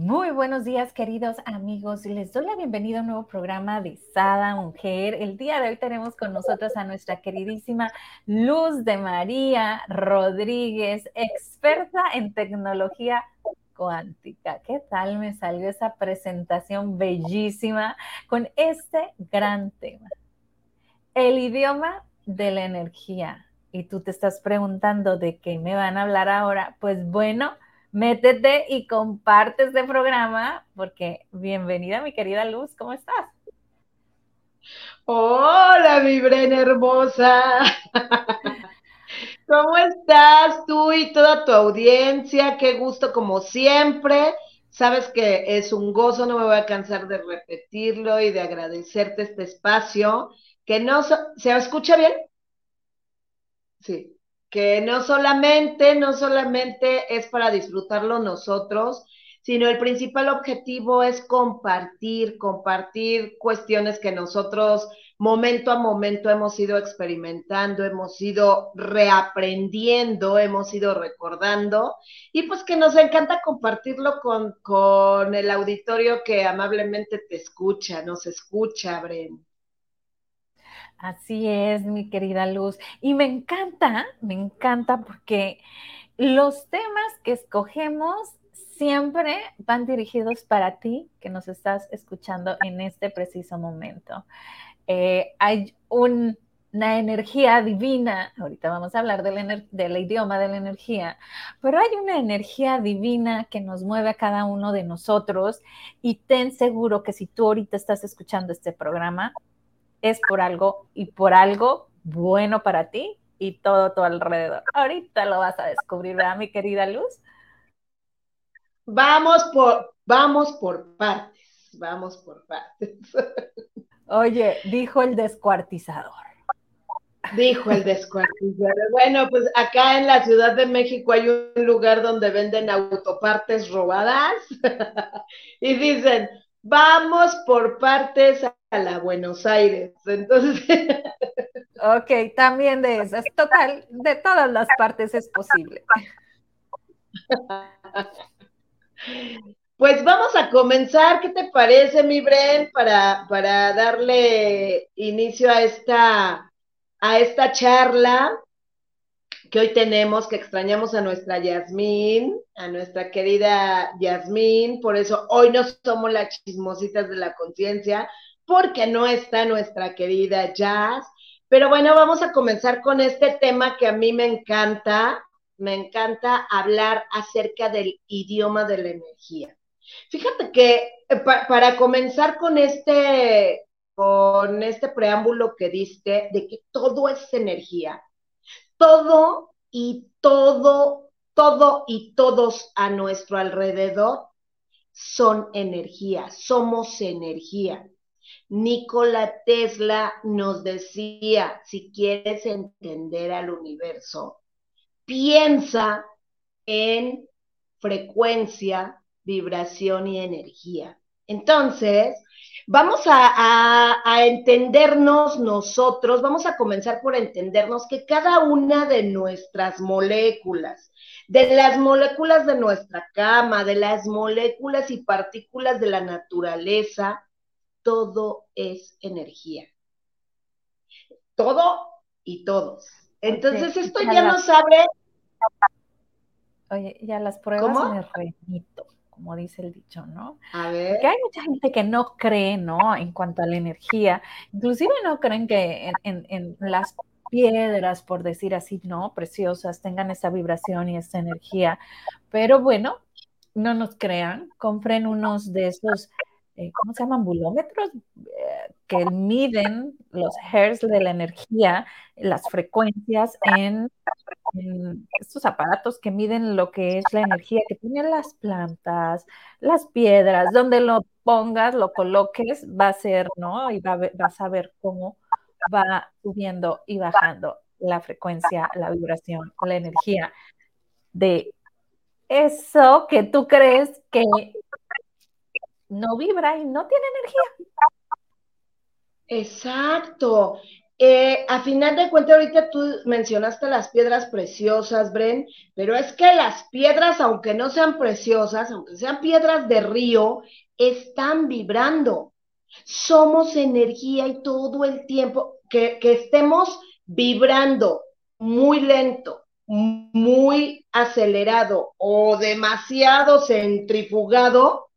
Muy buenos días, queridos amigos. Les doy la bienvenida a un nuevo programa de Sada Mujer. El día de hoy tenemos con nosotros a nuestra queridísima Luz de María Rodríguez, experta en tecnología cuántica. ¿Qué tal me salió esa presentación bellísima con este gran tema? El idioma de la energía. Y tú te estás preguntando de qué me van a hablar ahora. Pues bueno, métete y comparte este programa, porque bienvenida, mi querida Luz, ¿cómo estás? Hola, mi Bren hermosa. ¿Cómo estás tú y toda tu audiencia? Qué gusto como siempre. Sabes que es un gozo, no me voy a cansar de repetirlo y de agradecerte este espacio. Que no se escucha bien. Sí que no solamente, no solamente es para disfrutarlo nosotros, sino el principal objetivo es compartir, compartir cuestiones que nosotros momento a momento hemos ido experimentando, hemos ido reaprendiendo, hemos ido recordando y pues que nos encanta compartirlo con, con el auditorio que amablemente te escucha, nos escucha, Bren. Así es, mi querida Luz. Y me encanta, me encanta porque los temas que escogemos siempre van dirigidos para ti que nos estás escuchando en este preciso momento. Eh, hay una energía divina, ahorita vamos a hablar del, del idioma de la energía, pero hay una energía divina que nos mueve a cada uno de nosotros y ten seguro que si tú ahorita estás escuchando este programa, es por algo y por algo bueno para ti y todo tu alrededor. Ahorita lo vas a descubrir, ¿verdad, mi querida Luz? Vamos por, vamos por partes, vamos por partes. Oye, dijo el descuartizador. Dijo el descuartizador. Bueno, pues acá en la Ciudad de México hay un lugar donde venden autopartes robadas y dicen, vamos por partes a la Buenos Aires. Entonces. Ok, también de esas. Total, de todas las partes es posible. Pues vamos a comenzar. ¿Qué te parece, mi Bren, para, para darle inicio a esta, a esta charla? que hoy tenemos, que extrañamos a nuestra Yasmín, a nuestra querida Yasmín, por eso hoy no somos las chismositas de la conciencia, porque no está nuestra querida Jazz. Pero bueno, vamos a comenzar con este tema que a mí me encanta, me encanta hablar acerca del idioma de la energía. Fíjate que eh, para comenzar con este, con este preámbulo que diste de que todo es energía, todo y todo, todo y todos a nuestro alrededor son energía, somos energía. Nikola Tesla nos decía, si quieres entender al universo, piensa en frecuencia, vibración y energía. Entonces, Vamos a, entendernos nosotros, vamos a comenzar por entendernos que cada una de nuestras moléculas, de las moléculas de nuestra cama, de las moléculas y partículas de la naturaleza, todo es energía. Todo y todos. Entonces esto ya nos abre... Oye, ya las pruebas me remito como dice el dicho, ¿no? A ver. Que hay mucha gente que no cree, ¿no? En cuanto a la energía, inclusive no creen que en, las piedras, por decir así, ¿no? Preciosas, tengan esa vibración y esa energía. Pero bueno, no nos crean, compren unos de esos, eh, ¿cómo se llaman? Bulómetros, eh, que miden los hertz de la energía, las frecuencias en estos aparatos que miden lo que es la energía que tienen las plantas, las piedras, donde lo pongas, lo coloques, va a ser, ¿no? Y va a vas a ver cómo va subiendo y bajando la frecuencia, la vibración, la energía de eso que tú crees que no vibra y no tiene energía. Exacto. Eh, a final de cuentas, ahorita tú mencionaste las piedras preciosas, Bren, pero es que las piedras, aunque no sean preciosas, aunque sean piedras de río, están vibrando. Somos energía y todo el tiempo que, que estemos vibrando muy lento, muy acelerado o demasiado centrifugado,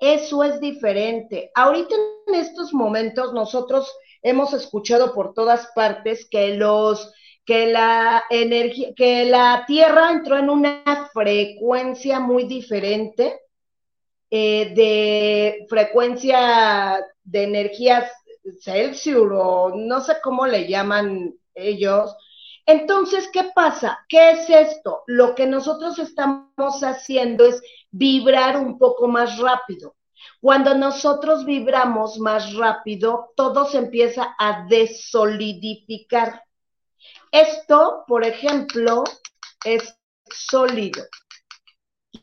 eso es diferente. Ahorita en estos momentos nosotros hemos escuchado por todas partes que los que la energía, que la Tierra entró en una frecuencia muy diferente eh, de frecuencia de energías Celsius o no sé cómo le llaman ellos. Entonces, ¿qué pasa? ¿Qué es esto? Lo que nosotros estamos haciendo es vibrar un poco más rápido. Cuando nosotros vibramos más rápido, todo se empieza a desolidificar. Esto, por ejemplo, es sólido.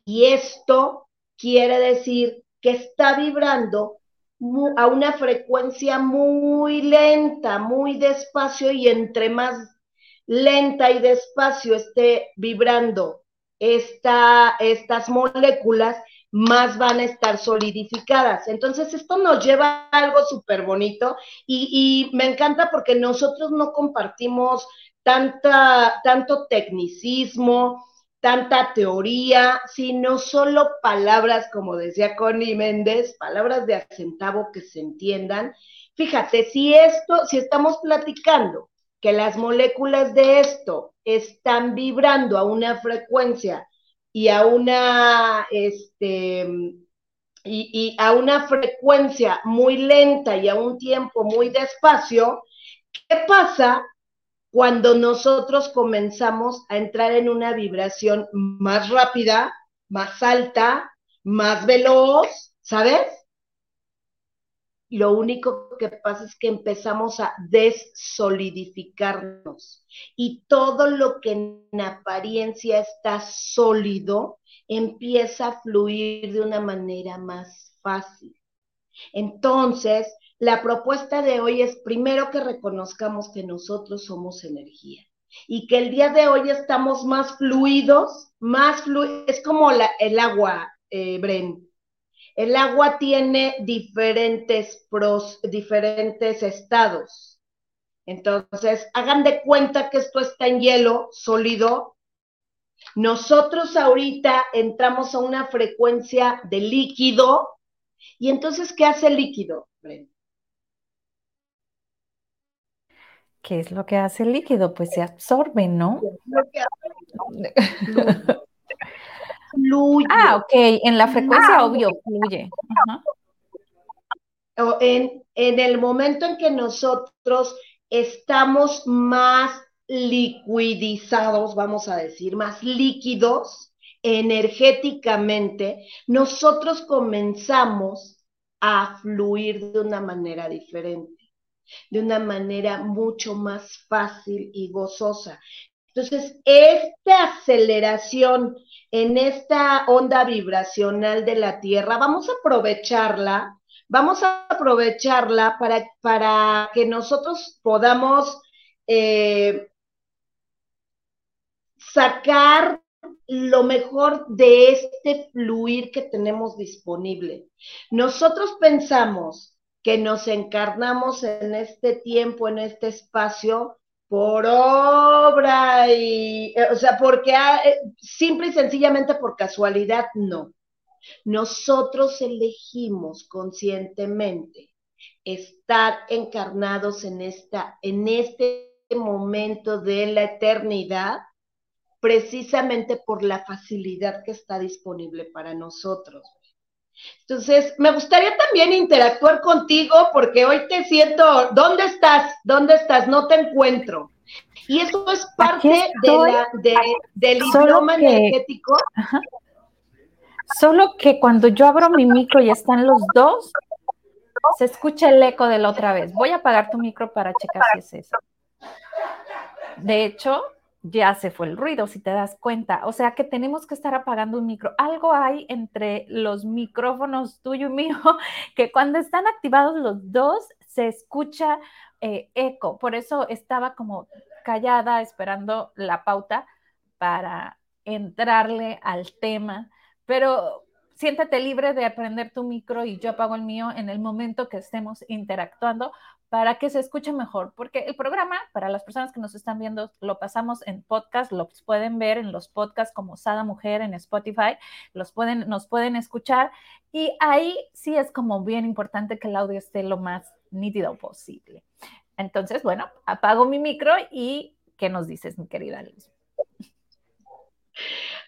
Y esto quiere decir que está vibrando a una frecuencia muy lenta, muy despacio y entre más lenta y despacio esté vibrando esta, estas moléculas, más van a estar solidificadas. Entonces, esto nos lleva a algo súper bonito y, me encanta porque nosotros no compartimos tanta, tanto tecnicismo, tanta teoría, sino solo palabras, como decía Connie Méndez, palabras de acentavo que se entiendan. Fíjate, si esto, si estamos platicando que las moléculas de esto están vibrando a una frecuencia y a una, este, y, a una frecuencia muy lenta y a un tiempo muy despacio, ¿qué pasa cuando nosotros comenzamos a entrar en una vibración más rápida, más alta, más veloz, ¿sabes? Lo único que pasa es que empezamos a desolidificarnos y todo lo que en apariencia está sólido empieza a fluir de una manera más fácil. Entonces, la propuesta de hoy es primero que reconozcamos que nosotros somos energía y que el día de hoy estamos más fluidos, más fluidos, es como el agua, eh, Bren. El agua tiene diferentes pros, diferentes estados. Entonces, hagan de cuenta que esto está en hielo sólido. Nosotros ahorita entramos a una frecuencia de líquido. Y entonces, ¿qué hace el líquido? ¿Qué es lo que hace el líquido? Pues se absorbe, ¿no? fluye. Ah, ok, en la frecuencia ah, obvio, fluye. En, en el momento en que nosotros estamos más liquidizados, vamos a decir, más líquidos energéticamente, nosotros comenzamos a fluir de una manera diferente, de una manera mucho más fácil y gozosa. Entonces, esta aceleración en esta onda vibracional de la Tierra, vamos a aprovecharla, vamos a aprovecharla para, para que nosotros podamos eh, sacar lo mejor de este fluir que tenemos disponible. Nosotros pensamos que nos encarnamos en este tiempo, en este espacio, por obra y, eh, o sea, porque eh, simple y sencillamente por casualidad, no. Nosotros elegimos conscientemente estar encarnados en esta, en este momento de la eternidad, precisamente por la facilidad que está disponible para nosotros. Entonces, me gustaría también interactuar contigo porque hoy te siento, ¿dónde estás? ¿Dónde estás? No te encuentro. Y eso es parte de la, del idioma energético. Solo que cuando yo abro mi micro y están los dos, se escucha el eco de la otra vez. Voy a apagar tu micro para checar si es eso. De hecho, ya se fue el ruido, si te das cuenta. O sea que tenemos que estar apagando un micro. Algo hay entre los micrófonos tuyo y mío que cuando están activados los dos se escucha eh, eco. Por eso estaba como callada esperando la pauta para entrarle al tema. Pero siéntate libre de aprender tu micro y yo apago el mío en el momento que estemos interactuando para que se escuche mejor, porque el programa, para las personas que nos están viendo, lo pasamos en podcast, lo pueden ver en los podcasts como Sada Mujer en Spotify, los pueden, nos pueden escuchar y ahí sí es como bien importante que el audio esté lo más nítido posible. Entonces, bueno, apago mi micro y ¿qué nos dices, mi querida Luz?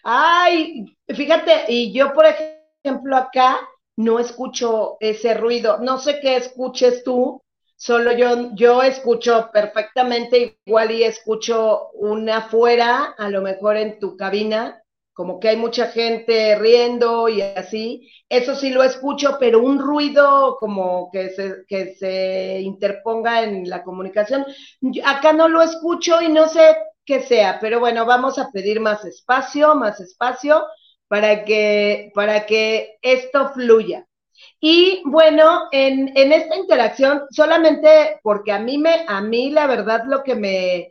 Ay, fíjate, y yo, por ejemplo, acá no escucho ese ruido. No sé qué escuches tú, solo yo, yo escucho perfectamente igual y escucho una afuera, a lo mejor en tu cabina, como que hay mucha gente riendo y así. Eso sí lo escucho, pero un ruido como que se, que se interponga en la comunicación, acá no lo escucho y no sé que sea, pero bueno, vamos a pedir más espacio, más espacio para que, para que esto fluya. Y bueno, en, en, esta interacción, solamente porque a mí me, a mí la verdad lo que me,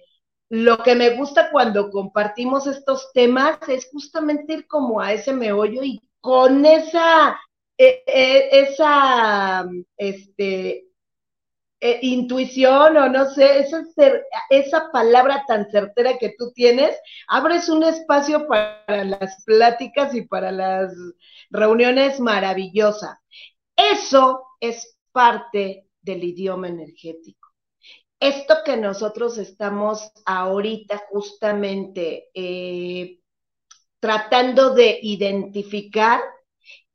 lo que me gusta cuando compartimos estos temas es justamente ir como a ese meollo y con esa, e, e, esa, este, eh, intuición o no sé, esa, esa palabra tan certera que tú tienes, abres un espacio para las pláticas y para las reuniones maravillosa. Eso es parte del idioma energético. Esto que nosotros estamos ahorita justamente eh, tratando de identificar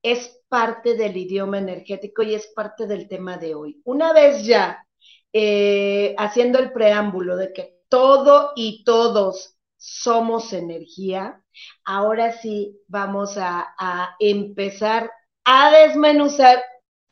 es parte del idioma energético y es parte del tema de hoy. Una vez ya eh, haciendo el preámbulo de que todo y todos somos energía, ahora sí vamos a, empezar a desmenuzar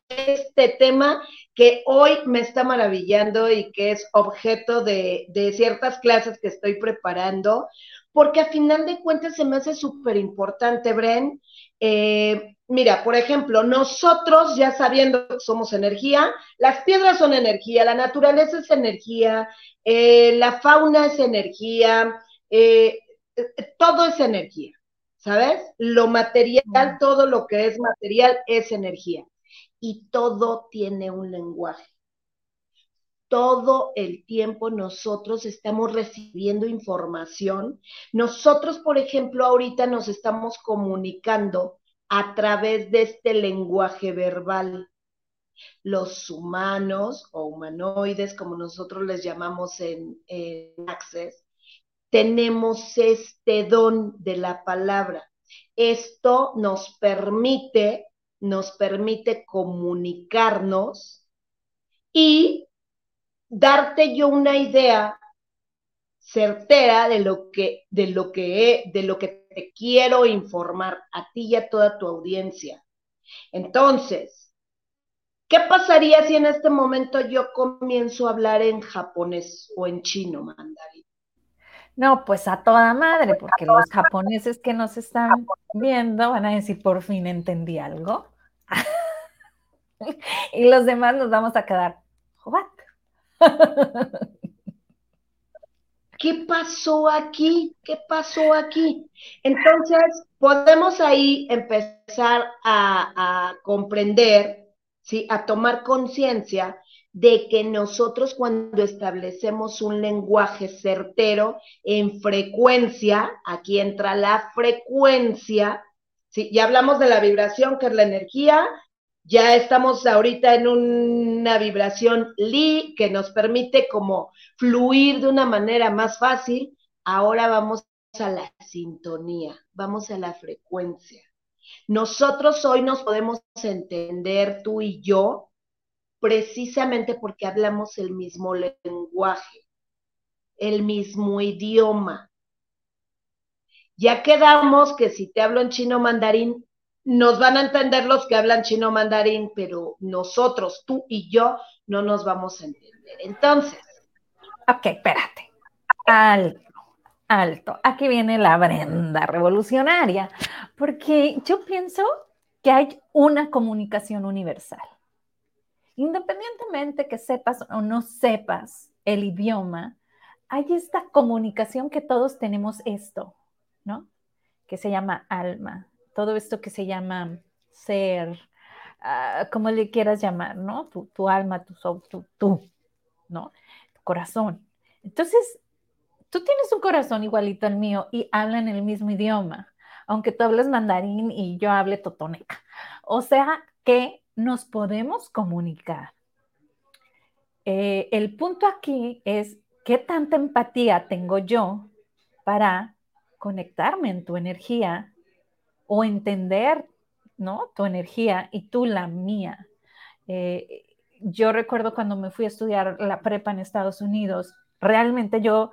este tema que hoy me está maravillando y que es objeto de, ciertas clases que estoy preparando, porque a final de cuentas se me hace súper importante, Bren, eh, mira, por ejemplo, nosotros ya sabiendo que somos energía, las piedras son energía, la naturaleza es energía, eh, la fauna es energía, eh, todo es energía, ¿sabes? Lo material, todo lo que es material es energía. Y todo tiene un lenguaje. Todo el tiempo nosotros estamos recibiendo información. Nosotros, por ejemplo, ahorita nos estamos comunicando a través de este lenguaje verbal. Los humanos o humanoides, como nosotros les llamamos en, Access, tenemos este don de la palabra. Esto nos permite, nos permite comunicarnos y darte yo una idea certera de lo que, de lo que, de lo que te quiero informar a ti y a toda tu audiencia. Entonces, ¿qué pasaría si en este momento yo comienzo a hablar en japonés o en chino mandarín? No, pues a toda madre, porque los japoneses que nos están viendo van a decir, por fin entendí algo. y los demás nos vamos a quedar, ¿what? ¿qué pasó aquí? ¿Qué pasó aquí? Entonces, podemos ahí empezar a, comprender, ¿sí? a tomar conciencia de que nosotros cuando establecemos un lenguaje certero en frecuencia, aquí entra la frecuencia, ¿sí? ya hablamos de la vibración, que es la energía, ya estamos ahorita en una vibración Li que nos permite como fluir de una manera más fácil. Ahora vamos a la sintonía, vamos a la frecuencia. Nosotros hoy nos podemos entender, tú y yo, precisamente porque hablamos el mismo lenguaje, el mismo idioma. Ya quedamos que si te hablo en chino mandarín, nos van a entender los que hablan chino mandarín, pero nosotros, tú y yo, no nos vamos a entender. Entonces. Ok, espérate. alto, alto. Aquí viene la Brenda revolucionaria, porque yo pienso que hay una comunicación universal. Independientemente que sepas o no sepas el idioma, hay esta comunicación que todos tenemos esto, ¿no? Que se llama alma, todo esto que se llama ser, uh, como le quieras llamar, ¿no? Tu, alma, tu tu, ¿no? Tu corazón. Entonces, tú tienes un corazón igualito al mío y hablan el mismo idioma, aunque tú hables mandarín y yo hable totoneca. O sea que nos podemos comunicar. Eh, el punto aquí es qué tanta empatía tengo yo para conectarme en tu energía o entender, ¿no? Tu energía y tú la mía. Eh, yo recuerdo cuando me fui a estudiar la prepa en Estados Unidos, realmente yo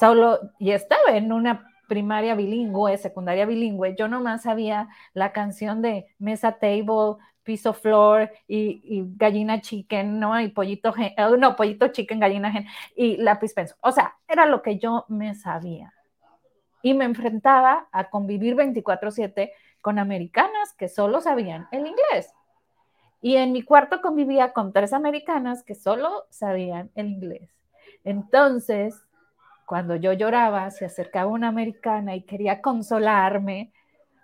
solo, y estaba en una primaria bilingüe, secundaria bilingüe, yo nomás sabía la canción de Mesa Table, Piso Floor y, Gallina Chicken, ¿no? Y Pollito, oh, no, Pollito Chicken, Gallina Gen, y Lápiz Penso. O sea, era lo que yo me sabía. Y me enfrentaba a convivir 24/7 con americanas que solo sabían el inglés. Y en mi cuarto convivía con tres americanas que solo sabían el inglés. Entonces, cuando yo lloraba, se acercaba una americana y quería consolarme,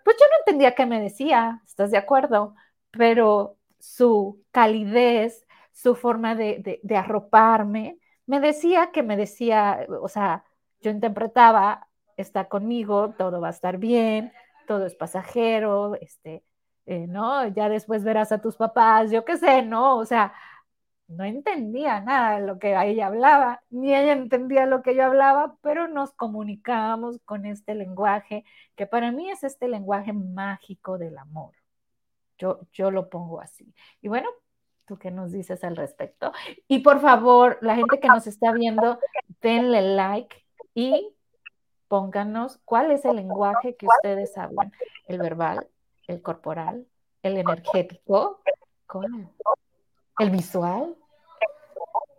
pues yo no entendía qué me decía, ¿estás de acuerdo? Pero su calidez, su forma de, de, arroparme, me decía que me decía, o sea, yo interpretaba, está conmigo, todo va a estar bien, todo es pasajero, este, eh, ¿no? Ya después verás a tus papás, yo qué sé, ¿no? O sea, no entendía nada de lo que ella hablaba, ni ella entendía lo que yo hablaba, pero nos comunicábamos con este lenguaje, que para mí es este lenguaje mágico del amor. Yo, yo lo pongo así. Y bueno, ¿tú qué nos dices al respecto? Y por favor, la gente que nos está viendo, denle like y pónganos cuál es el lenguaje que ustedes hablan. El verbal, el corporal, el energético. ¿Cuál? el visual.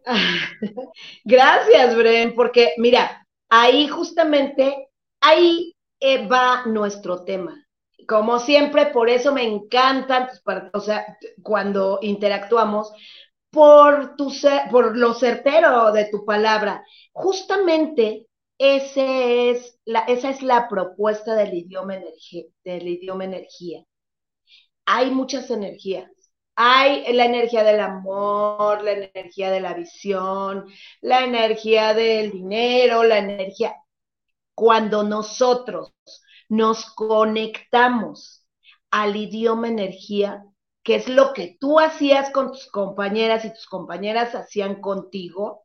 Gracias, Bren, porque mira, ahí justamente, ahí eh, va nuestro tema. Como siempre, por eso me encantan, o sea, cuando interactuamos, por, tu, por lo certero de tu palabra. Justamente ese es la, esa es la propuesta del idioma, del idioma energía. Hay muchas energías hay la energía del amor, la energía de la visión, la energía del dinero, la energía. Cuando nosotros nos conectamos al idioma energía, que es lo que tú hacías con tus compañeras y tus compañeras hacían contigo,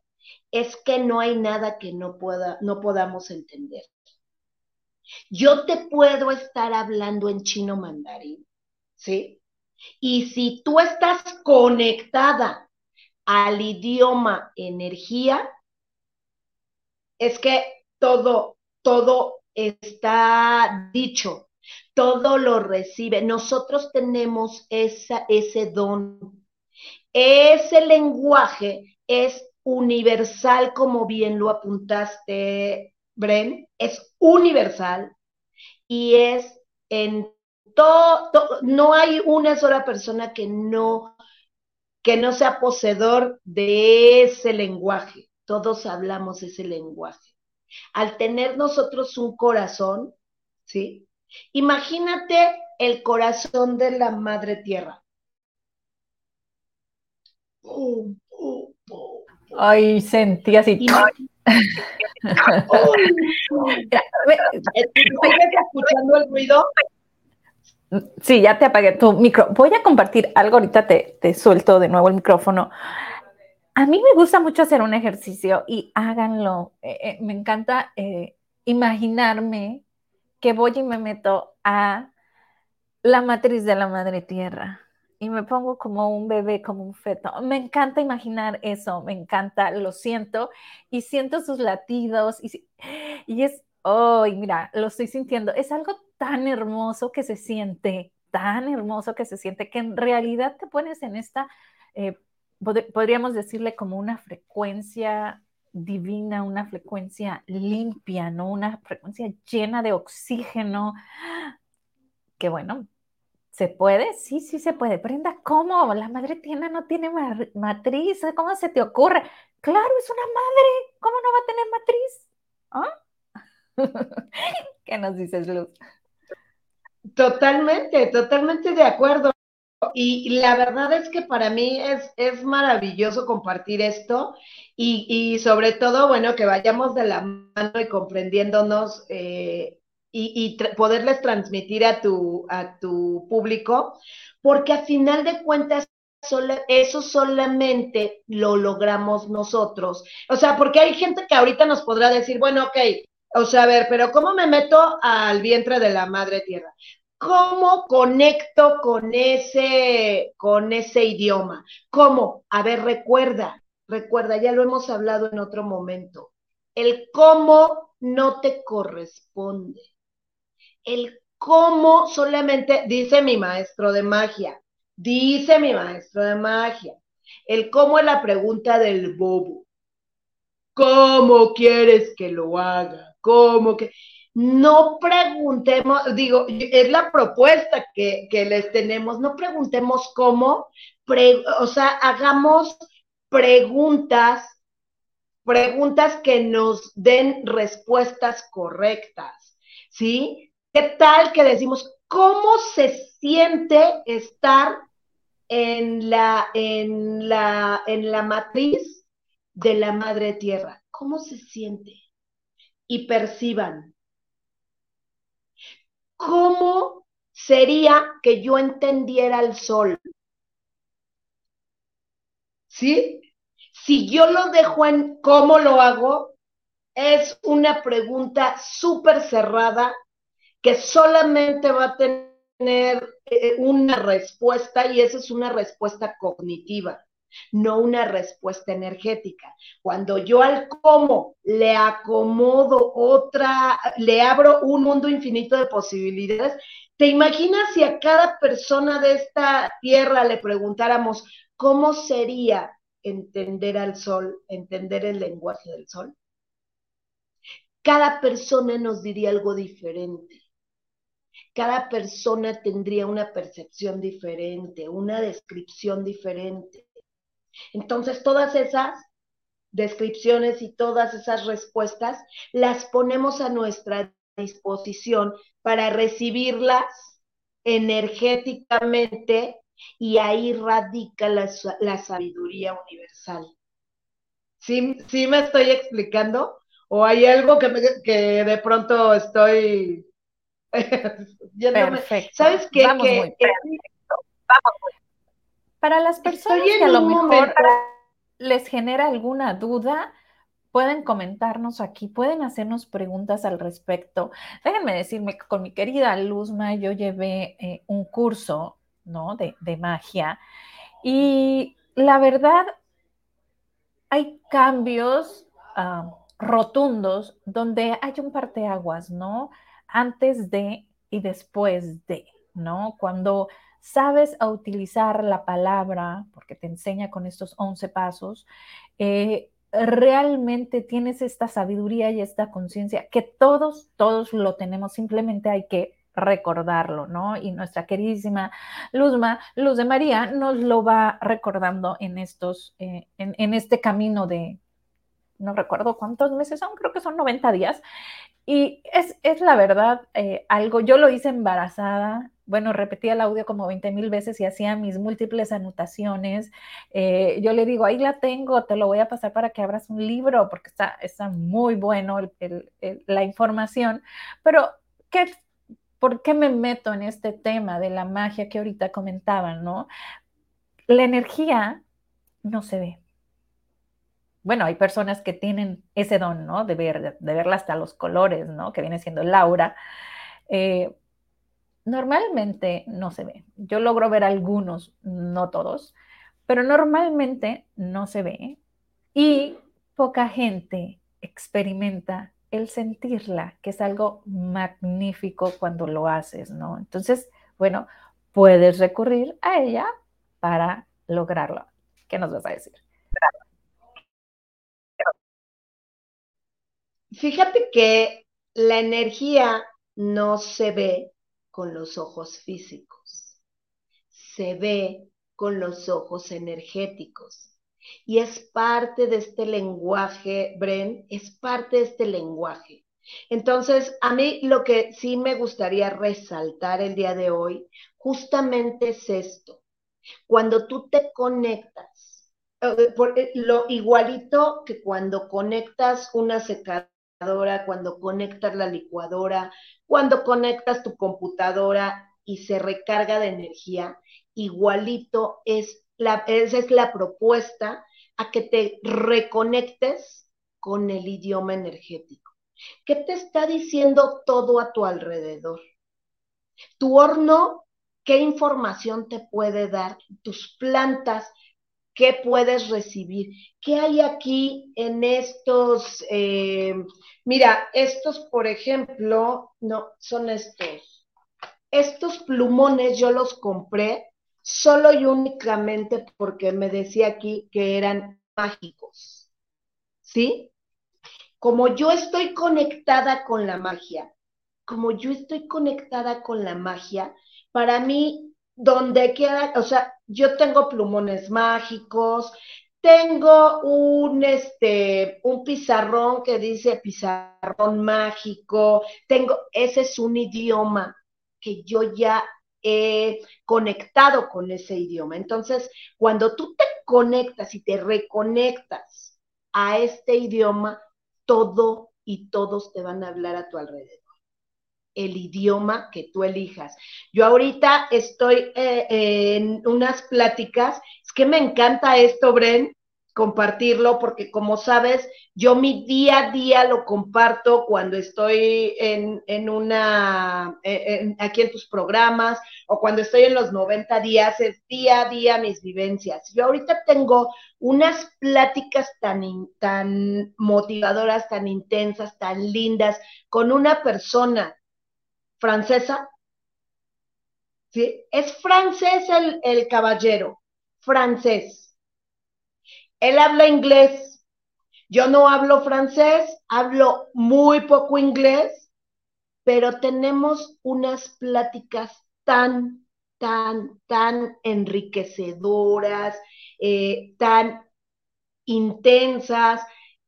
es que no hay nada que no, pueda, no podamos entender. Yo te puedo estar hablando en chino mandarín, ¿sí? Y si tú estás conectada al idioma energía, es que todo, todo está dicho, todo lo recibe. Nosotros tenemos esa, ese don. Ese lenguaje es universal, como bien lo apuntaste, Bren, es universal y es en no hay una sola persona que no, que no sea poseedor de ese lenguaje. Todos hablamos ese lenguaje. Al tener nosotros un corazón, ¿sí? Imagínate el corazón de la madre tierra. Ay, sentí así. ¿Estás escuchando el ruido? Sí, ya te apagué tu micro. Voy a compartir algo, ahorita te, te suelto de nuevo el micrófono. A mí me gusta mucho hacer un ejercicio y háganlo. Eh, eh, me encanta eh, imaginarme que voy y me meto a la matriz de la madre tierra y me pongo como un bebé, como un feto. Me encanta imaginar eso, me encanta, lo siento y siento sus latidos y, y es, oh, mira, lo estoy sintiendo. Es algo tan hermoso que se siente, tan hermoso que se siente, que en realidad te pones en esta, eh, podríamos decirle como una frecuencia divina, una frecuencia limpia, ¿no? Una frecuencia llena de oxígeno. Que bueno, ¿se puede? Sí, sí se puede. Brenda, ¿cómo? La madre tiene no tiene matriz. ¿Cómo se te ocurre? Claro, es una madre. ¿Cómo no va a tener matriz? ¿Ah? ¿Qué nos dices, Luz? Totalmente, totalmente de acuerdo. Y la verdad es que para mí es, es maravilloso compartir esto y, sobre todo, bueno, que vayamos de la mano y comprendiéndonos eh, y, poderles transmitir a tu, a tu público, porque a final de cuentas eso solamente lo logramos nosotros. O sea, porque hay gente que ahorita nos podrá decir, bueno, ok, o sea, a ver, pero ¿cómo me meto al vientre de la madre tierra? ¿Cómo conecto con ese, con ese idioma? ¿Cómo? A ver, recuerda, recuerda, ya lo hemos hablado en otro momento. El cómo no te corresponde. El cómo solamente, dice mi maestro de magia, dice mi maestro de magia, el cómo es la pregunta del bobo. ¿Cómo quieres que lo haga? ¿Cómo que? no preguntemos, digo, es la propuesta que, les tenemos, no preguntemos cómo, o sea, hagamos preguntas, preguntas que nos den respuestas correctas, ¿sí? ¿Qué tal que decimos, cómo se siente estar en la, en la, en la matriz de la madre tierra? ¿Cómo se siente? Y perciban, ¿cómo sería que yo entendiera el sol? ¿Sí? Si yo lo dejo en cómo lo hago, es una pregunta súper cerrada que solamente va a tener eh, una respuesta y esa es una respuesta cognitiva no una respuesta energética. Cuando yo al cómo le acomodo otra, le abro un mundo infinito de posibilidades, ¿te imaginas si a cada persona de esta tierra le preguntáramos cómo sería entender al sol, entender el lenguaje del sol? Cada persona nos diría algo diferente cada persona tendría una percepción diferente, una descripción diferente. Entonces, todas esas descripciones y todas esas respuestas las ponemos a nuestra disposición para recibirlas energéticamente y ahí radica la, sabiduría universal. ¿Sí, ¿Sí, me estoy explicando? ¿O hay algo que, que de pronto estoy... Perfecto. ¿Sabes qué? Vamos que, muy Vamos para las personas que a lo mejor les genera alguna duda, pueden comentarnos aquí, pueden hacernos preguntas al respecto. Déjenme decirme, con mi querida Luzma, yo llevé eh, un curso, ¿no? De, magia y la verdad, hay cambios ah, rotundos donde hay un parteaguas, ¿no? Antes de y después de, ¿no? Cuando sabes a utilizar la palabra, porque te enseña con estos 11 pasos, eh, realmente tienes esta sabiduría y esta conciencia que todos, todos lo tenemos, simplemente hay que recordarlo, ¿no? Y nuestra queridísima Luzma, Luz de María, nos lo va recordando en estos, eh, en, este camino de, no recuerdo cuántos meses son, creo que son 90 días. Y es, es la verdad eh, algo, yo lo hice embarazada, bueno, repetía el audio como 20 mil veces y hacía mis múltiples anotaciones. Eh, yo le digo, ahí la tengo, te lo voy a pasar para que abras un libro, porque está, está muy bueno la información. Pero, ¿qué, ¿por qué me meto en este tema de la magia que ahorita comentaban, no? La energía no se ve. Bueno, hay personas que tienen ese don, ¿no? De ver, de verla hasta los colores, ¿no? Que viene siendo Laura. Eh, Normalmente no se ve. Yo logro ver algunos, no todos, pero normalmente no se ve y poca gente experimenta el sentirla, que es algo magnífico cuando lo haces, ¿no? Entonces, bueno, puedes recurrir a ella para lograrlo. ¿Qué nos vas a decir? Fíjate que la energía no se ve con los ojos físicos, se ve con los ojos energéticos. Y es parte de este lenguaje, Bren, es parte de este lenguaje. Entonces, a mí lo que sí me gustaría resaltar el día de hoy, justamente es esto. Cuando tú te conectas, eh, eh, lo igualito que cuando conectas una secadora, cuando conectas la licuadora, cuando conectas tu computadora y se recarga de energía, igualito es la, esa es la propuesta a que te reconectes con el idioma energético. ¿Qué te está diciendo todo a tu alrededor? Tu horno, ¿qué información te puede dar? Tus plantas, ¿qué puedes recibir? ¿Qué hay aquí en estos? Eh, mira, estos, por ejemplo, no, son estos. Estos plumones yo los compré solo y únicamente porque me decía aquí que eran mágicos. ¿Sí? Como yo estoy conectada con la magia, como yo estoy conectada con la magia, para mí, donde quiera, o sea, yo tengo plumones mágicos, tengo un, este, un pizarrón que dice pizarrón mágico, tengo, ese es un idioma que yo ya he conectado con ese idioma. Entonces, cuando tú te conectas y te reconectas a este idioma, todo y todos te van a hablar a tu alrededor. El idioma que tú elijas. Yo ahorita estoy eh, en unas pláticas, es que me encanta esto, Bren, compartirlo, porque como sabes, yo mi día a día lo comparto cuando estoy en, en una, aquí en tus programas o cuando estoy en los 90 días, es día a día mis vivencias. Yo ahorita tengo unas pláticas tan, tan motivadoras, tan intensas, tan lindas, con una persona francesa. ¿Sí? Es francés el, el caballero, francés él habla inglés. Yo no hablo francés, hablo muy poco inglés, pero tenemos unas pláticas tan, tan, tan enriquecedoras, eh, tan intensas,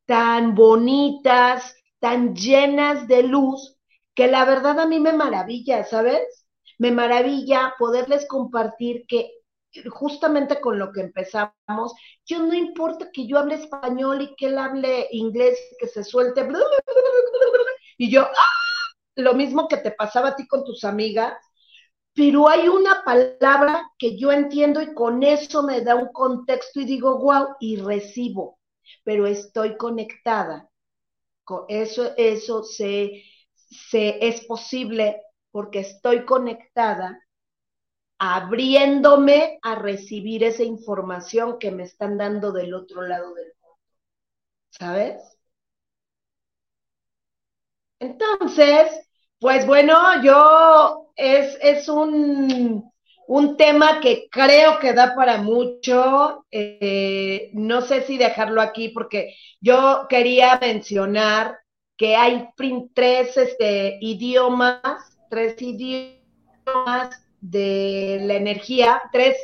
tan bonitas, tan llenas de luz, que la verdad a mí me maravilla, ¿sabes? Me maravilla poderles compartir que justamente con lo que empezamos, yo no importa que yo hable español y que él hable inglés, que se suelte, y yo, ¡ah! lo mismo que te pasaba a ti con tus amigas, pero hay una palabra que yo entiendo y con eso me da un contexto y digo, wow, y recibo, pero estoy conectada. Con eso, eso se, se, es posible porque estoy conectada abriéndome a recibir esa información que me están dando del otro lado del mundo. ¿Sabes? Entonces, pues bueno, yo es, es un, un, tema que creo que da para mucho. Eh, no sé si dejarlo aquí porque yo quería mencionar que hay tres este, idiomas, tres idiomas de la energía, tres,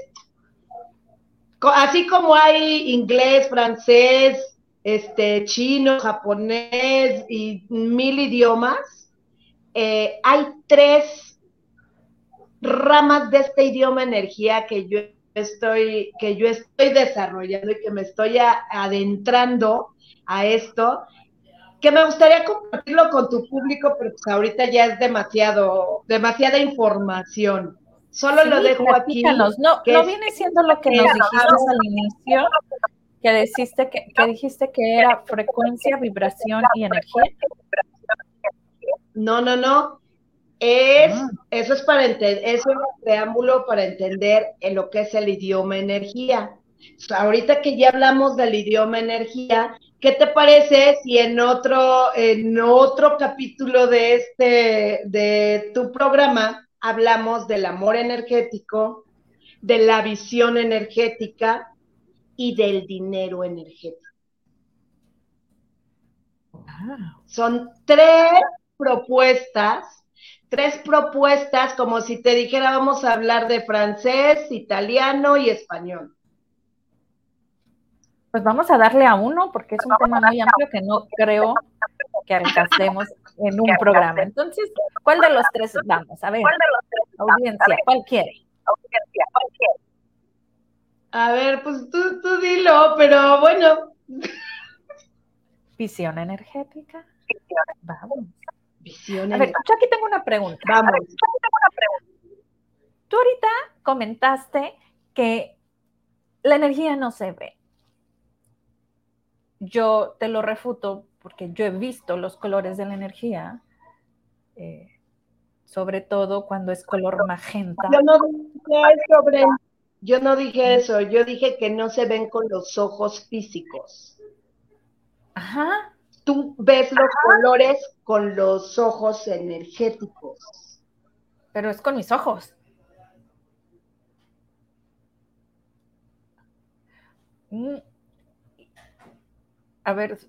así como hay inglés, francés, este, chino, japonés y mil idiomas, eh, hay tres ramas de este idioma energía que yo estoy, que yo estoy desarrollando y que me estoy adentrando a esto que me gustaría compartirlo con tu público, pero pues ahorita ya es demasiado, demasiada información. Solo lo dejo aquí. No, no viene siendo lo que nos dijiste al inicio, que dijiste que, dijiste que era frecuencia, vibración y energía. No, no, no. Es, ah. eso es para entender, eso es un preámbulo para entender en lo que es el idioma energía. Ahorita que ya hablamos del idioma energía, ¿qué te parece si en otro, en otro capítulo de este, de tu programa, hablamos del amor energético, de la visión energética y del dinero energético. Ah. Son tres propuestas, tres propuestas como si te dijera vamos a hablar de francés, italiano y español. Pues vamos a darle a uno porque es un tema muy amplio que no creo que alcancemos en un programa. Entonces, ¿cuál de los tres vamos? A ver, audiencia, ¿cuál quiere? A ver, pues tú, tú dilo, pero bueno. Visión energética. Vamos. Visión a ver, yo aquí tengo una pregunta. Vamos. Tú ahorita comentaste que la energía no se ve. Yo te lo refuto porque yo he visto los colores de la energía, eh, sobre todo cuando es color magenta. Yo no dije sobre, yo no dije eso, yo dije que no se ven con los ojos físicos. Ajá. Tú ves los colores con los ojos energéticos. Pero es con mis ojos. Mm. A ver,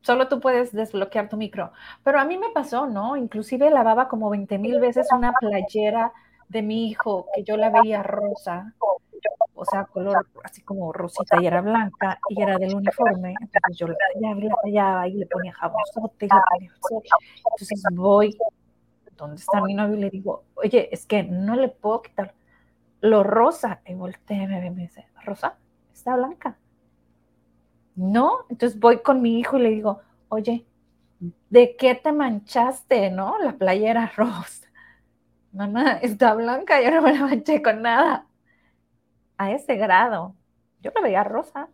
solo tú puedes desbloquear tu micro. Pero a mí me pasó, ¿no? Inclusive lavaba como 20 mil veces una playera de mi hijo que yo la veía rosa, o sea, color así como rosita y era blanca y era del uniforme. Entonces yo la tallaba y le ponía jabonzote y le ponía Entonces voy donde está mi novio y le digo, oye, es que no le puedo quitar lo rosa. Y volteé y me dice, ¿rosa? Está blanca. No, entonces voy con mi hijo y le digo, oye, ¿de qué te manchaste, no? La playera rosa. Mamá, está blanca, yo no me la manché con nada. A ese grado. Yo la veía rosa,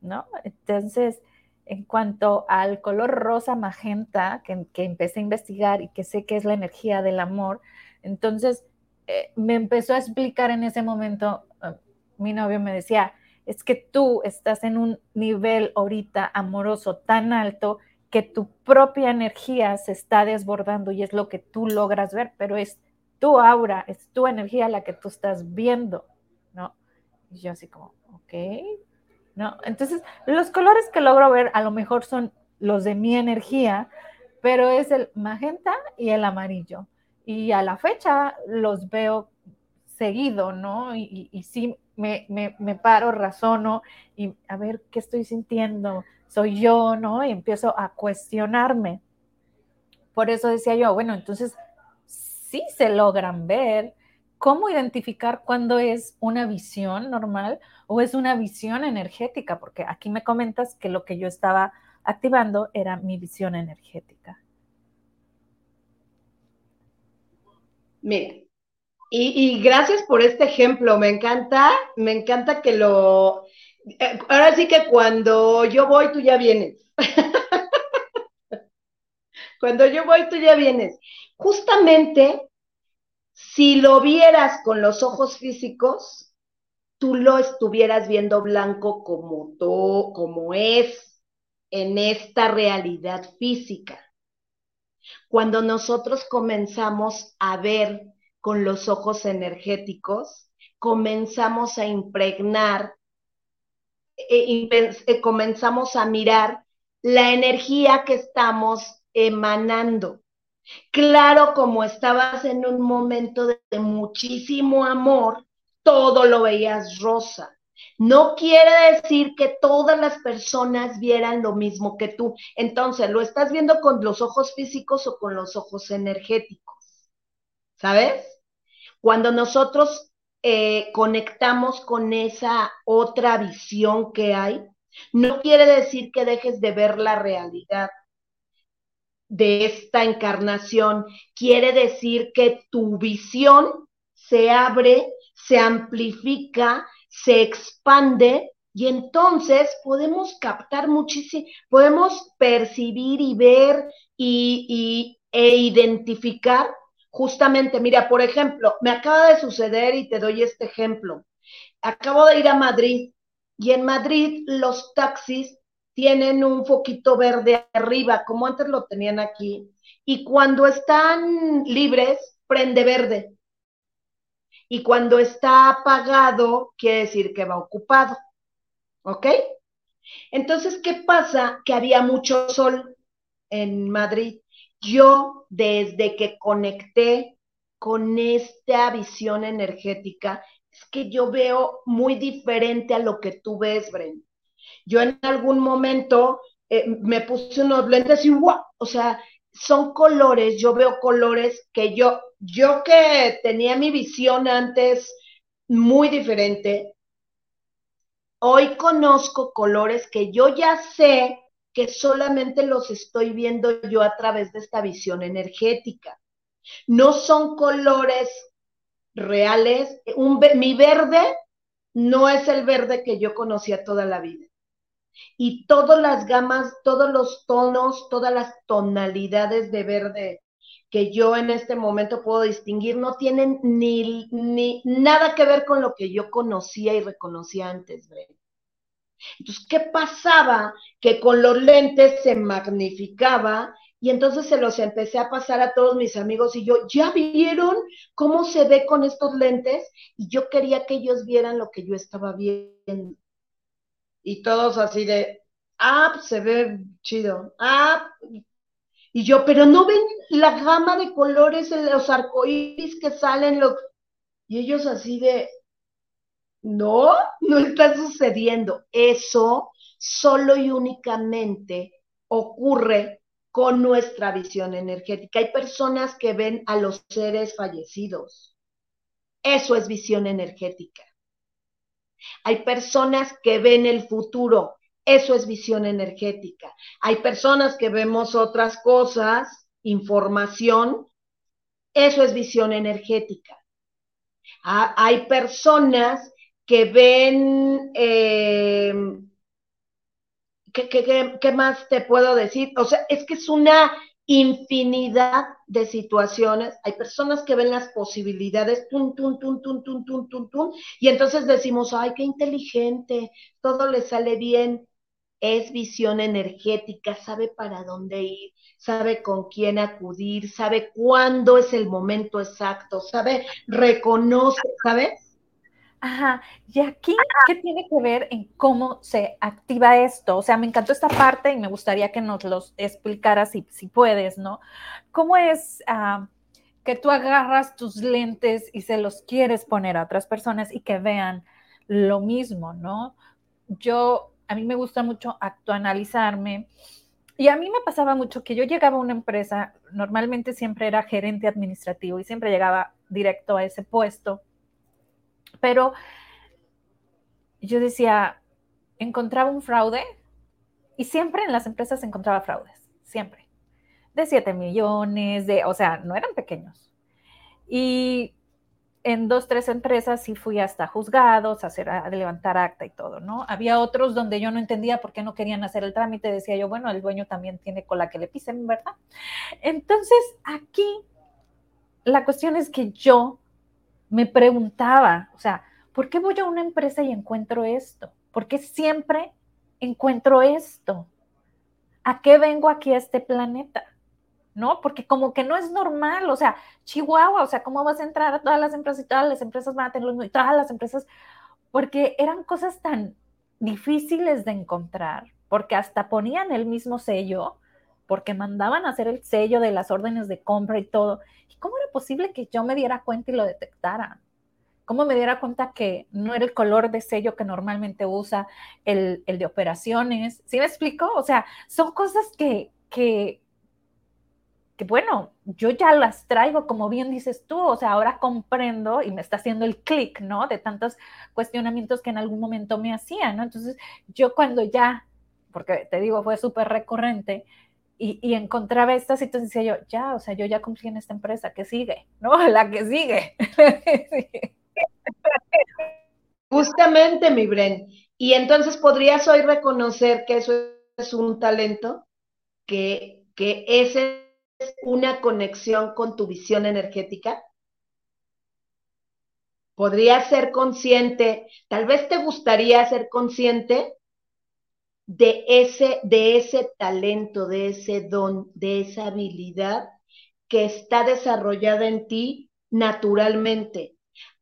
¿no? Entonces, en cuanto al color rosa magenta, que, que, empecé a investigar y que sé que es la energía del amor, entonces eh, me empezó a explicar en ese momento, uh, mi novio me decía, es que tú estás en un nivel ahorita amoroso tan alto que tu propia energía se está desbordando y es lo que tú logras ver, pero es tu aura, es tu energía la que tú estás viendo, ¿no? Y yo así como, ok, ¿no? Entonces, los colores que logro ver a lo mejor son los de mi energía, pero es el magenta y el amarillo. Y a la fecha los veo seguido, ¿no? Y, y, sí, me, me, paro, razono y a ver qué estoy sintiendo, soy yo, ¿no? Y empiezo a cuestionarme. Por eso decía yo, bueno, entonces sí se logran ver cómo identificar cuándo es una visión normal o es una visión energética, porque aquí me comentas que lo que yo estaba activando era mi visión energética. Mira, y, gracias por este ejemplo, me encanta, me encanta que lo... Eh, ahora sí que cuando yo voy, tú ya vienes. cuando yo voy, tú ya vienes. Justamente, si lo vieras con los ojos físicos, tú lo estuvieras viendo blanco como, todo, como es en esta realidad física. Cuando nosotros comenzamos a ver con los ojos energéticos, comenzamos a impregnar, eh, eh, comenzamos a mirar la energía que estamos emanando. Claro, como estabas en un momento de, muchísimo amor, todo lo veías rosa. No quiere decir que todas las personas vieran lo mismo que tú. Entonces, ¿lo estás viendo con los ojos físicos o con los ojos energéticos? ¿Sabes? Cuando nosotros eh, conectamos con esa otra visión que hay, no quiere decir que dejes de ver la realidad de esta encarnación, quiere decir que tu visión se abre, se amplifica, se expande y entonces podemos captar muchísimo, podemos percibir y ver y, e identificar Justamente, mira, por ejemplo, me acaba de suceder y te doy este ejemplo. Acabo de ir a Madrid y en Madrid los taxis tienen un foquito verde arriba, como antes lo tenían aquí, y cuando están libres, prende verde. Y cuando está apagado, quiere decir que va ocupado. ¿Ok? Entonces, ¿qué pasa? Que había mucho sol en Madrid. Yo, desde que conecté con esta visión energética, es que yo veo muy diferente a lo que tú ves, Bren. Yo en algún momento eh, me puse unos lentes y ¡wow! O sea, son colores, yo veo colores que yo, yo que tenía mi visión antes muy diferente, hoy conozco colores que yo ya sé que solamente los estoy viendo yo a través de esta visión energética. No son colores reales. Mi verde no es el verde que yo conocía toda la vida. Y todas las gamas, todos los tonos, todas las tonalidades de verde que yo en este momento puedo distinguir no tienen ni, ni nada que ver con lo que yo conocía y reconocía antes, Entonces, ¿qué pasaba? Que con los lentes se magnificaba y entonces se los empecé a pasar a todos mis amigos y yo, ¿ya vieron cómo se ve con estos lentes? Y yo quería que ellos vieran lo que yo estaba viendo. Y todos así de, ah, pues se ve chido. Ah, y yo, pero no ven la gama de colores, los arcoíris que salen, y ellos así de, no, no está sucediendo. Eso solo y únicamente ocurre con nuestra visión energética. Hay personas que ven a los seres fallecidos. Eso es visión energética. Hay personas que ven el futuro. Eso es visión energética. Hay personas que vemos otras cosas, información. Eso es visión energética. Ah, hay personas que ven eh, ¿qué, más te puedo decir? O sea, es que es una infinidad de situaciones. Hay personas que ven las posibilidades, tum, tum, tum, tum, tum, tum, tum, tum, y entonces decimos, ay, qué inteligente, todo le sale bien. Es visión energética, sabe para dónde ir, sabe con quién acudir, sabe cuándo es el momento exacto, sabe, reconoce, ¿sabes? Ajá, y aquí, ¿qué tiene que ver en cómo se activa esto? O sea, me encantó esta parte y me gustaría que nos los explicaras si, puedes, ¿no? ¿Cómo es ah, que tú agarras tus lentes y se los quieres poner a otras personas y que vean lo mismo, ¿no? Yo, a mí me gusta mucho actualizarme y a mí me pasaba mucho que yo llegaba a una empresa, normalmente siempre era gerente administrativo y siempre llegaba directo a ese puesto pero yo decía, encontraba un fraude y siempre en las empresas encontraba fraudes, siempre. De 7 millones, de, o sea, no eran pequeños. Y en dos, tres empresas sí fui hasta juzgados, a, hacer, a levantar acta y todo, ¿no? Había otros donde yo no entendía por qué no querían hacer el trámite. Decía yo, bueno, el dueño también tiene cola que le pisen, ¿verdad? Entonces, aquí la cuestión es que yo me preguntaba, o sea, ¿por qué voy a una empresa y encuentro esto? ¿Por qué siempre encuentro esto? ¿A qué vengo aquí a este planeta? ¿No? Porque como que no es normal, o sea, Chihuahua, o sea, ¿cómo vas a entrar a todas las empresas y todas las empresas van a tener lo? Y todas las empresas, porque eran cosas tan difíciles de encontrar, porque hasta ponían el mismo sello, porque mandaban a hacer el sello de las órdenes de compra y todo. ¿Y cómo era posible que yo me diera cuenta y lo detectara? ¿Cómo me diera cuenta que no era el color de sello que normalmente usa el, el de operaciones? ¿Sí me explico? O sea, son cosas que, que, que, bueno, yo ya las traigo, como bien dices tú, o sea, ahora comprendo y me está haciendo el clic, ¿no? De tantos cuestionamientos que en algún momento me hacían, ¿no? Entonces, yo cuando ya, porque te digo, fue súper recurrente, y, encontraba esta situación, decía yo, ya, o sea, yo ya confío en esta empresa, que sigue? ¿No? La que sigue. Justamente, mi Bren. Y entonces podrías hoy reconocer que eso es un talento, que, que ese es una conexión con tu visión energética. Podrías ser consciente, tal vez te gustaría ser consciente de ese, de ese talento, de ese don, de esa habilidad que está desarrollada en ti naturalmente.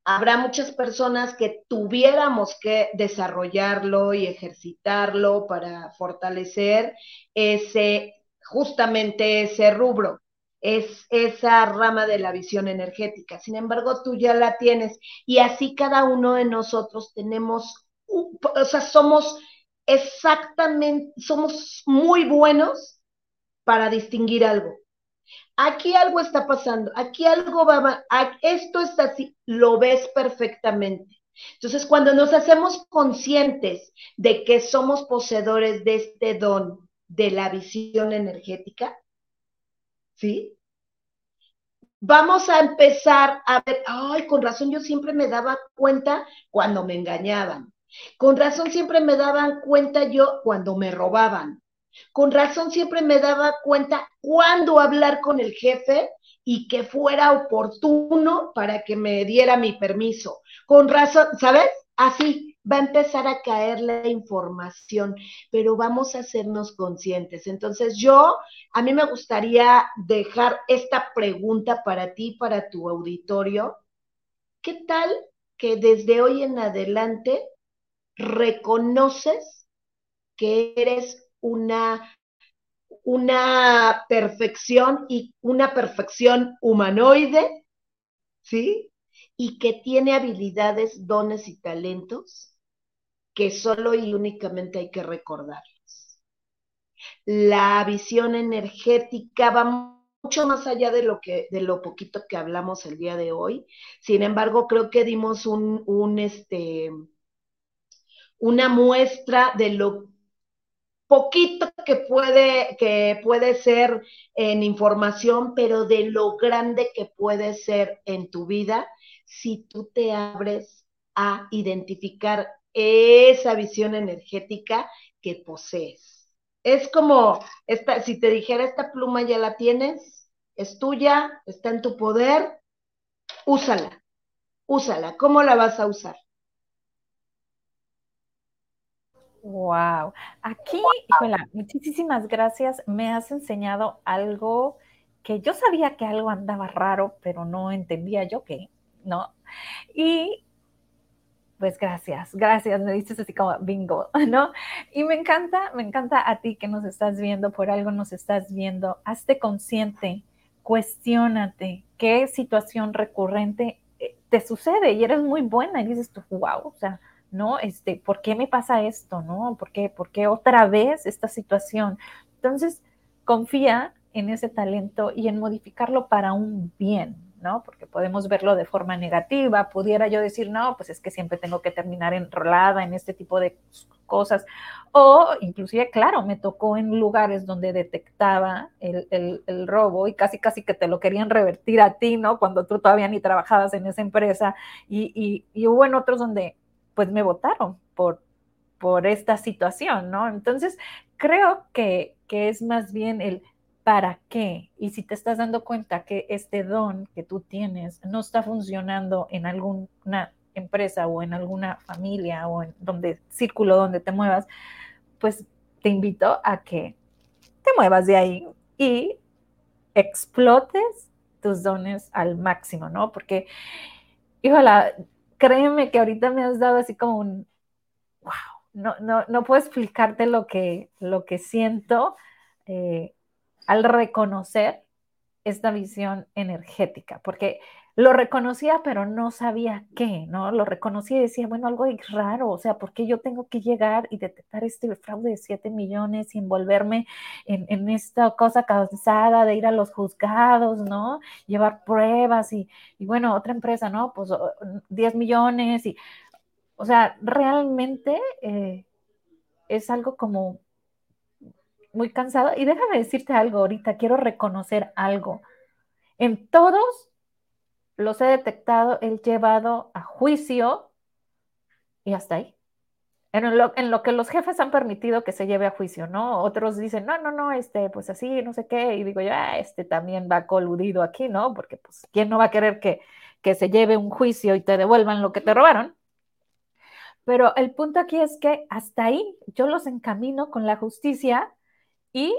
Habrá muchas personas que tuviéramos que desarrollarlo y ejercitarlo para fortalecer ese justamente ese rubro, es esa rama de la visión energética. Sin embargo, tú ya la tienes y así cada uno de nosotros tenemos, o sea, somos exactamente, somos muy buenos para distinguir algo. Aquí algo está pasando, aquí algo va, esto está así, lo ves perfectamente. Entonces, cuando nos hacemos conscientes de que somos poseedores de este don de la visión energética, ¿sí? Vamos a empezar a ver, ay, con razón yo siempre me daba cuenta cuando me engañaban. Con razón siempre me daban cuenta yo cuando me robaban. Con razón siempre me daba cuenta cuándo hablar con el jefe y que fuera oportuno para que me diera mi permiso. Con razón, ¿sabes? Así va a empezar a caer la información, pero vamos a hacernos conscientes. Entonces yo, a mí me gustaría dejar esta pregunta para ti, para tu auditorio. ¿Qué tal que desde hoy en adelante reconoces que eres una, una perfección y una perfección humanoide, ¿sí? Y que tiene habilidades, dones y talentos que solo y únicamente hay que recordarlos. La visión energética va mucho más allá de lo que de lo poquito que hablamos el día de hoy. Sin embargo, creo que dimos un, un este una muestra de lo poquito que puede, que puede ser en información, pero de lo grande que puede ser en tu vida si tú te abres a identificar esa visión energética que posees. Es como, esta, si te dijera, esta pluma ya la tienes, es tuya, está en tu poder, úsala, úsala. ¿Cómo la vas a usar? Wow. Aquí, híjola, muchísimas gracias. Me has enseñado algo que yo sabía que algo andaba raro, pero no entendía yo qué, ¿no? Y pues gracias, gracias, me dices así como bingo, ¿no? Y me encanta, me encanta a ti que nos estás viendo, por algo nos estás viendo, hazte consciente, cuestiónate qué situación recurrente eh, te sucede y eres muy buena y dices tú, wow, o sea, ¿no? Este, ¿por qué me pasa esto, no? ¿Por qué, ¿Por qué otra vez esta situación? Entonces, confía en ese talento y en modificarlo para un bien, ¿no? Porque podemos verlo de forma negativa, pudiera yo decir, no, pues es que siempre tengo que terminar enrolada en este tipo de cosas, o inclusive, claro, me tocó en lugares donde detectaba el, el, robo y casi, casi que te lo querían revertir a ti, ¿no? Cuando tú todavía ni trabajabas en esa empresa, y, y, y hubo en otros donde pues me votaron por, por esta situación, ¿no? Entonces, creo que, que es más bien el para qué. Y si te estás dando cuenta que este don que tú tienes no está funcionando en alguna empresa o en alguna familia o en donde círculo donde te muevas, pues te invito a que te muevas de ahí y explotes tus dones al máximo, ¿no? Porque, híjola, créeme que ahorita me has dado así como un, wow, no, no, no puedo explicarte lo que, lo que siento eh, al reconocer esta visión energética, porque lo reconocía, pero no sabía qué, ¿no? Lo reconocía y decía, bueno, algo raro, o sea, ¿por qué yo tengo que llegar y detectar este fraude de 7 millones y envolverme en, esta cosa cansada de ir a los juzgados, ¿no? Llevar pruebas y, bueno, otra empresa, ¿no? Pues 10 millones y, o sea, realmente eh, es algo como muy cansado. Y déjame decirte algo ahorita, quiero reconocer algo. En todos los he detectado, he llevado a juicio y hasta ahí. En lo, en lo, que los jefes han permitido que se lleve a juicio, ¿no? Otros dicen, no, no, no, este, pues así, no sé qué, y digo ya, ah, este también va coludido aquí, ¿no? Porque, pues, ¿quién no va a querer que, que se lleve un juicio y te devuelvan lo que te robaron? Pero el punto aquí es que hasta ahí yo los encamino con la justicia y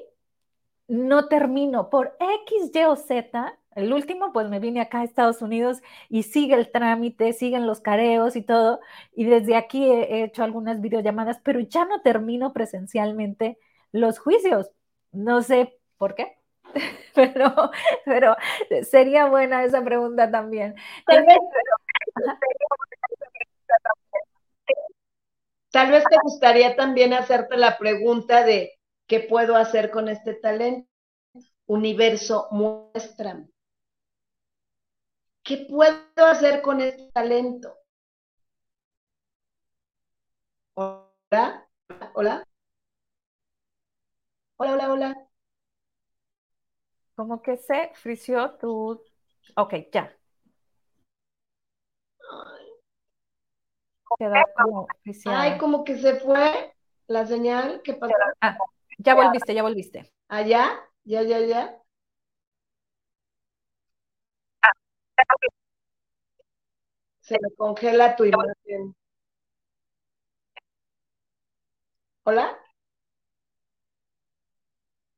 no termino por X, Y o Z el último, pues me vine acá a Estados Unidos y sigue el trámite, siguen los careos y todo. Y desde aquí he hecho algunas videollamadas, pero ya no termino presencialmente los juicios. No sé ¿Por qué? Pero, pero sería buena esa pregunta también. Tal vez te gustaría también hacerte la pregunta de ¿qué puedo hacer con este talento? Universo, muéstrame. ¿Qué puedo hacer con este talento? Hola, hola. Hola, hola, hola. Como que se frició tu... Ok, ya. como Ay, como que se fue la señal. ¿Qué pasó? Ah, ya volviste, ya volviste. ¿Allá? ¿Ah, ¿Ya, ya, ya? Se me congela tu imagen. ¿Hola?